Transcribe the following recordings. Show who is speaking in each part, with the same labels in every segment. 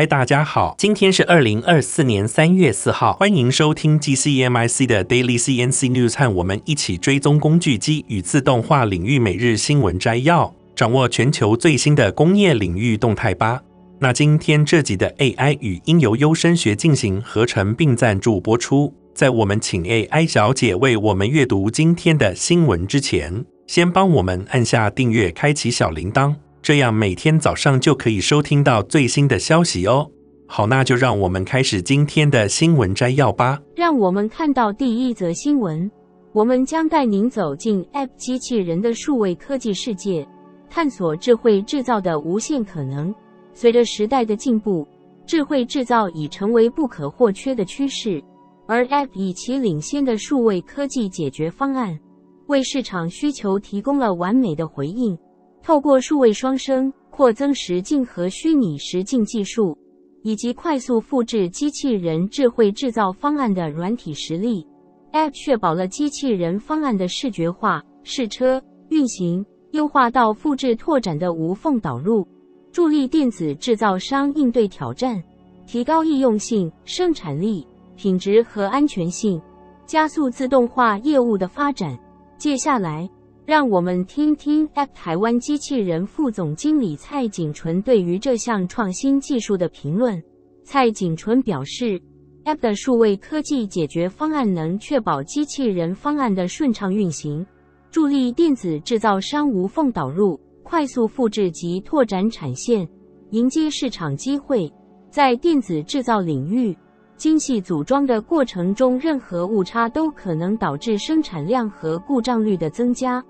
Speaker 1: 嗨，大家好，今天是二零二四年三月四号，欢迎收听 GCEMIC 的 Daily CNC News，和我们一起追踪工具机与自动化领域每日新闻摘要，掌握全球最新的工业领域动态吧。那今天这集的 AI 语音由优声学进行合成并赞助播出。在我们请 AI 小姐为我们阅读今天的新闻之前，先帮我们按下订阅，开启小铃铛。这样每天早上就可以收听到最新的消息哦。好，那就让我们开始今天的新闻摘要吧。
Speaker 2: 让我们看到第一则新闻。我们将带您走进 App 机器人的数位科技世界，探索智慧制造的无限可能。随着时代的进步，智慧制造已成为不可或缺的趋势，而 App 以其领先的数位科技解决方案，为市场需求提供了完美的回应。透过数位双生、扩增实境和虚拟实境技术，以及快速复制机器人智慧制造方案的软体实力，App 确保了机器人方案的视觉化、试车、运行、优化到复制拓展的无缝导入，助力电子制造商应对挑战，提高易用性、生产力、品质和安全性，加速自动化业务的发展。接下来。让我们听听 App 台湾机器人副总经理蔡景纯对于这项创新技术的评论。蔡景纯表示，App 的数位科技解决方案能确保机器人方案的顺畅运行，助力电子制造商无缝导入、快速复制及拓展产线，迎接市场机会。在电子制造领域，精细组装的过程中，任何误差都可能导致生产量和故障率的增加。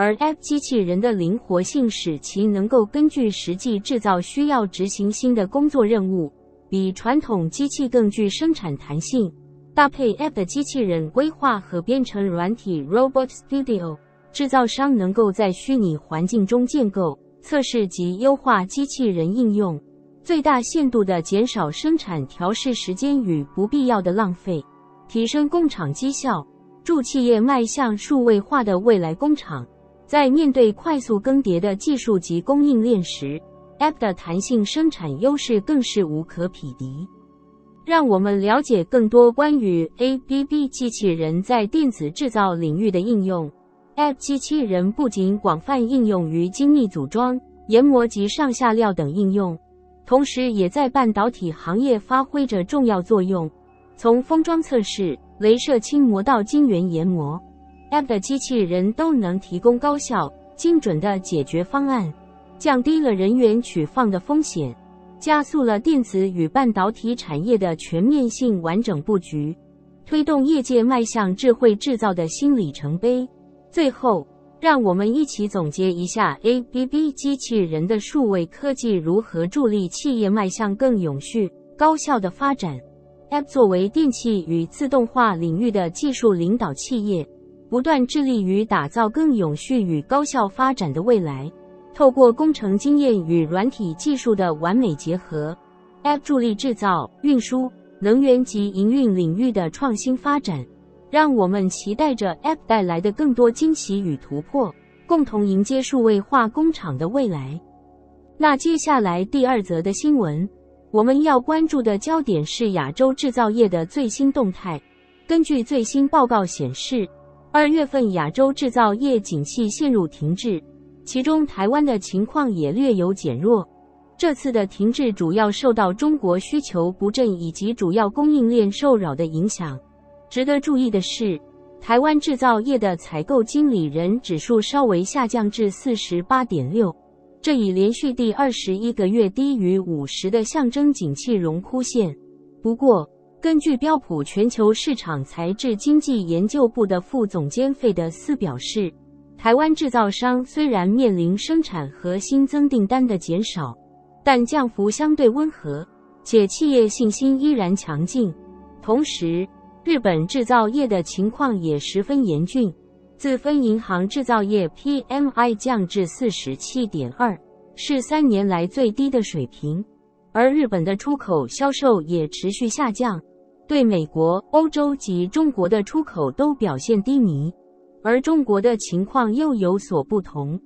Speaker 2: 而 App 机器人的灵活性使其能够根据实际制造需要执行新的工作任务，比传统机器更具生产弹性。搭配 App 的机器人规划和编程软体 Robot Studio，制造商能够在虚拟环境中建构、测试及优化机器人应用，最大限度地减少生产调试时间与不必要的浪费，提升工厂绩效，助企业迈向数位化的未来工厂。在面对快速更迭的技术及供应链时，App 的弹性生产优势更是无可匹敌。让我们了解更多关于 ABB 机器人在电子制造领域的应用。App 机器人不仅广泛应用于精密组装、研磨及上下料等应用，同时也在半导体行业发挥着重要作用。从封装测试、镭射轻磨到晶圆研磨。App 的机器人都能提供高效、精准的解决方案，降低了人员取放的风险，加速了电子与半导体产业的全面性完整布局，推动业界迈向智慧制造的新里程碑。最后，让我们一起总结一下 ABB 机器人的数位科技如何助力企业迈向更永续、高效的发展。App 作为电气与自动化领域的技术领导企业。不断致力于打造更永续与高效发展的未来，透过工程经验与软体技术的完美结合，App 助力制造、运输、能源及营运领域的创新发展。让我们期待着 App 带来的更多惊喜与突破，共同迎接数位化工厂的未来。那接下来第二则的新闻，我们要关注的焦点是亚洲制造业的最新动态。根据最新报告显示，二月份亚洲制造业景气陷入停滞，其中台湾的情况也略有减弱。这次的停滞主要受到中国需求不振以及主要供应链受扰的影响。值得注意的是，台湾制造业的采购经理人指数稍微下降至四十八点六，这已连续第二十一个月低于五十的象征景气荣枯线。不过，根据标普全球市场财智经济研究部的副总监费德斯表示，台湾制造商虽然面临生产和新增订单的减少，但降幅相对温和，且企业信心依然强劲。同时，日本制造业的情况也十分严峻，自分银行制造业 PMI 降至四十七点二，是三年来最低的水平，而日本的出口销售也持续下降。对美国、欧洲及中国的出口都表现低迷，而中国的情况又有所不同。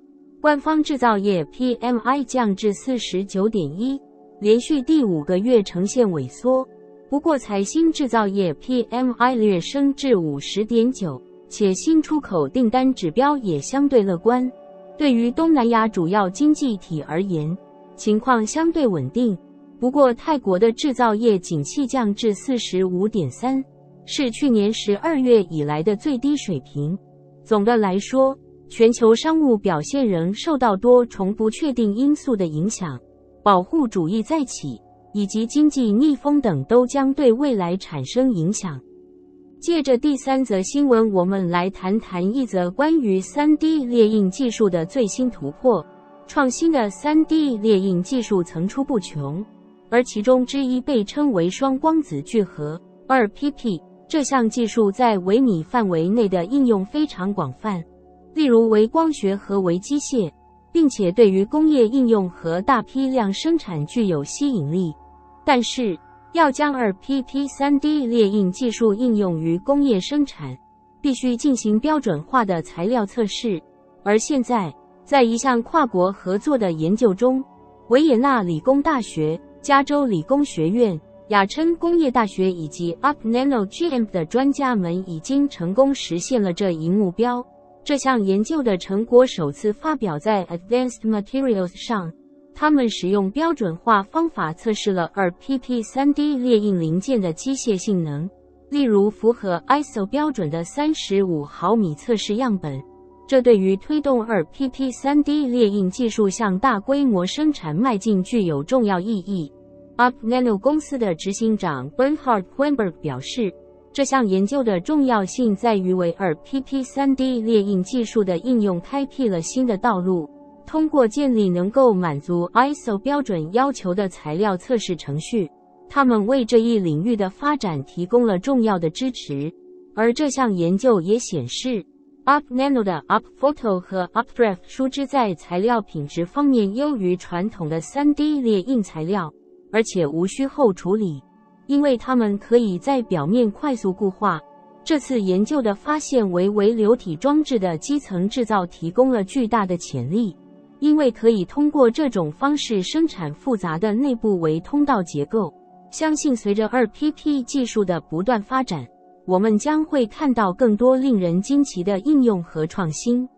Speaker 2: 官方制造业 PMI 降至四十九点一，连续第五个月呈现萎缩。不过，财新制造业 PMI 略升至五十点九，且新出口订单指标也相对乐观。对于东南亚主要经济体而言，情况相对稳定。不过，泰国的制造业景气降至四十五点三，是去年十二月以来的最低水平。总的来说，全球商务表现仍受到多重不确定因素的影响，保护主义再起。以及经济逆风等都将对未来产生影响。借着第三则新闻，我们来谈谈一则关于 3D 列印技术的最新突破。创新的 3D 列印技术层出不穷，而其中之一被称为双光子聚合 2PP。这项技术在微米范围内的应用非常广泛，例如微光学和微机械，并且对于工业应用和大批量生产具有吸引力。但是，要将 2PP 3D 列印技术应用于工业生产，必须进行标准化的材料测试。而现在，在一项跨国合作的研究中，维也纳理工大学、加州理工学院、亚琛工业大学以及 UpNanoGm 的专家们已经成功实现了这一目标。这项研究的成果首次发表在 Advanced Materials 上。他们使用标准化方法测试了 2PP 3D 列印零件的机械性能，例如符合 ISO 标准的35毫米测试样本。这对于推动 2PP 3D 列印技术向大规模生产迈进具有重要意义。UpNano 公司的执行长 Bernhard Weinberg 表示，这项研究的重要性在于为 2PP 3D 列印技术的应用开辟了新的道路。通过建立能够满足 ISO 标准要求的材料测试程序，他们为这一领域的发展提供了重要的支持。而这项研究也显示，UpNano 的 UpPhoto 和 UpDraft 树脂在材料品质方面优于传统的 3D 列印材料，而且无需后处理，因为它们可以在表面快速固化。这次研究的发现为微流体装置的基层制造提供了巨大的潜力。因为可以通过这种方式生产复杂的内部微通道结构，相信随着 2PP 技术的不断发展，我们将会看到更多令人惊奇的应用和创新。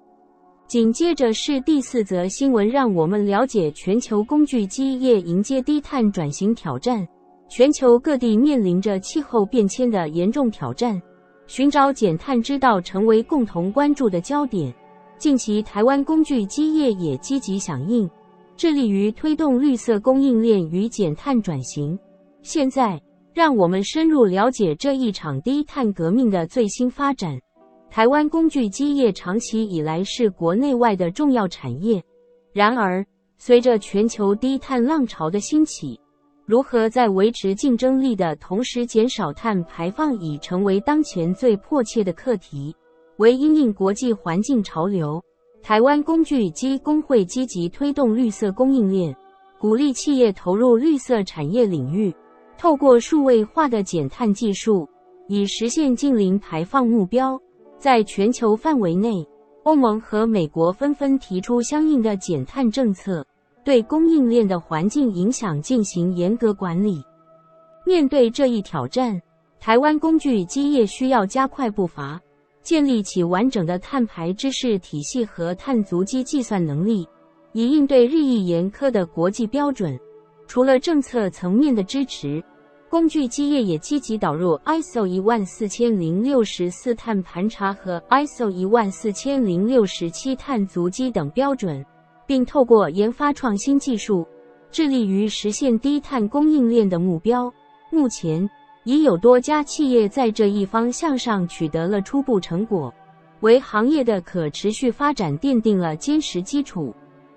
Speaker 2: 紧接着是第四则新闻，让我们了解全球工具机业迎接低碳转型挑战。全球各地面临着气候变迁的严重挑战，寻找减碳之道成为共同关注的焦点。近期，台湾工具机业也积极响应，致力于推动绿色供应链与减碳转型。现在，让我们深入了解这一场低碳革命的最新发展。台湾工具机业长期以来是国内外的重要产业，然而，随着全球低碳浪潮的兴起，如何在维持竞争力的同时减少碳排放已成为当前最迫切的课题。为因应国际环境潮流，台湾工具机工会积极推动绿色供应链，鼓励企业投入绿色产业领域，透过数位化的减碳技术，以实现近零排放目标。在全球范围内，欧盟和美国纷纷提出相应的减碳政策，对供应链的环境影响进行严格管理。面对这一挑战，台湾工具机业需要加快步伐。建立起完整的碳排知识体系和碳足迹计算能力，以应对日益严苛的国际标准。除了政策层面的支持，工具机业也积极导入 ISO 一万四千零六十四碳盘查和 ISO 一万四千零六十七碳足迹等标准，并透过研发创新技术，致力于实现低碳供应链的目标。目前，已有多家企业在这一方向上取得了初步成果，为行业的可持续发展奠定了坚实基础。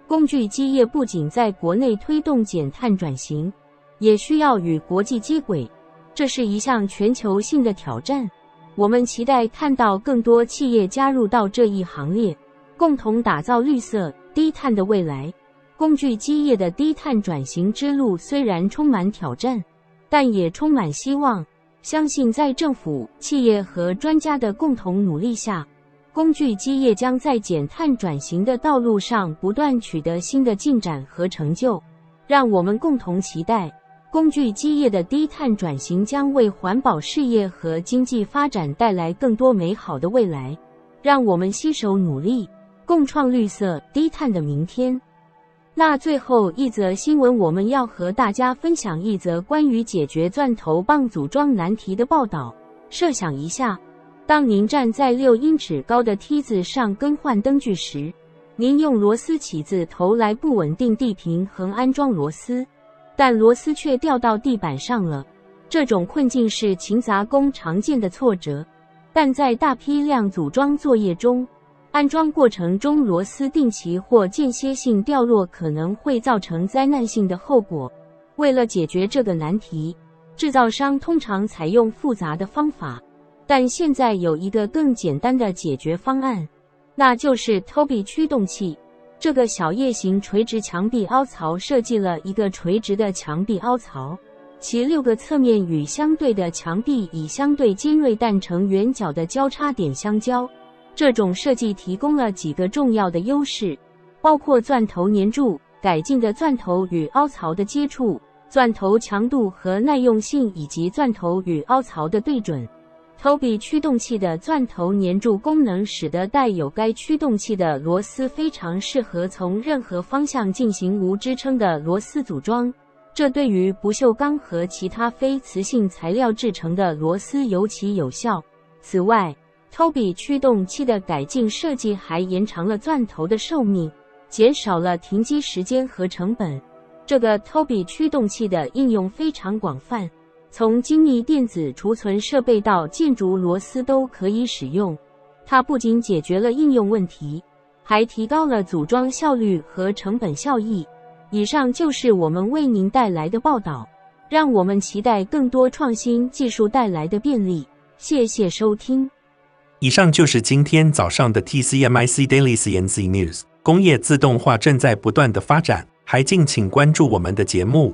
Speaker 2: 工具机业不仅在国内推动减碳转型，也需要与国际接轨，这是一项全球性的挑战。我们期待看到更多企业加入到这一行列，共同打造绿色低碳的未来。工具机业的低碳转型之路虽然充满挑战。但也充满希望，相信在政府、企业和专家的共同努力下，工具机业将在减碳转型的道路上不断取得新的进展和成就。让我们共同期待，工具机业的低碳转型将为环保事业和经济发展带来更多美好的未来。让我们携手努力，共创绿色低碳的明天。那最后一则新闻，我们要和大家分享一则关于解决钻头棒组装难题的报道。设想一下，当您站在六英尺高的梯子上更换灯具时，您用螺丝起子头来不稳定地平衡安装螺丝，但螺丝却掉到地板上了。这种困境是勤杂工常见的挫折，但在大批量组装作业中，安装过程中螺丝定期或间歇性掉落可能会造成灾难性的后果。为了解决这个难题，制造商通常采用复杂的方法，但现在有一个更简单的解决方案，那就是 Tobii 驱动器。这个小叶型垂直墙壁凹槽设计了一个垂直的墙壁凹槽，其六个侧面与相对的墙壁以相对尖锐但呈圆角的交叉点相交。这种设计提供了几个重要的优势，包括钻头粘住、改进的钻头与凹槽的接触。钻头强度和耐用性，以及钻头与凹槽的对准。Tobi 驱动器的钻头粘住功能，使得带有该驱动器的螺丝非常适合从任何方向进行无支撑的螺丝组装。这对于不锈钢和其他非磁性材料制成的螺丝尤其有效。此外，Tobi 驱动器的改进设计还延长了钻头的寿命，减少了停机时间和成本。这个 Toby 驱动器的应用非常广泛，从精密电子储存设备到建筑螺丝都可以使用。它不仅解决了应用问题，还提高了组装效率和成本效益。以上就是我们为您带来的报道，让我们期待更多创新技术带来的便利。谢谢收听。
Speaker 1: 以上就是今天早上的 TCMIC Daily CNC News。工业自动化正在不断的发展。还敬请关注我们的节目，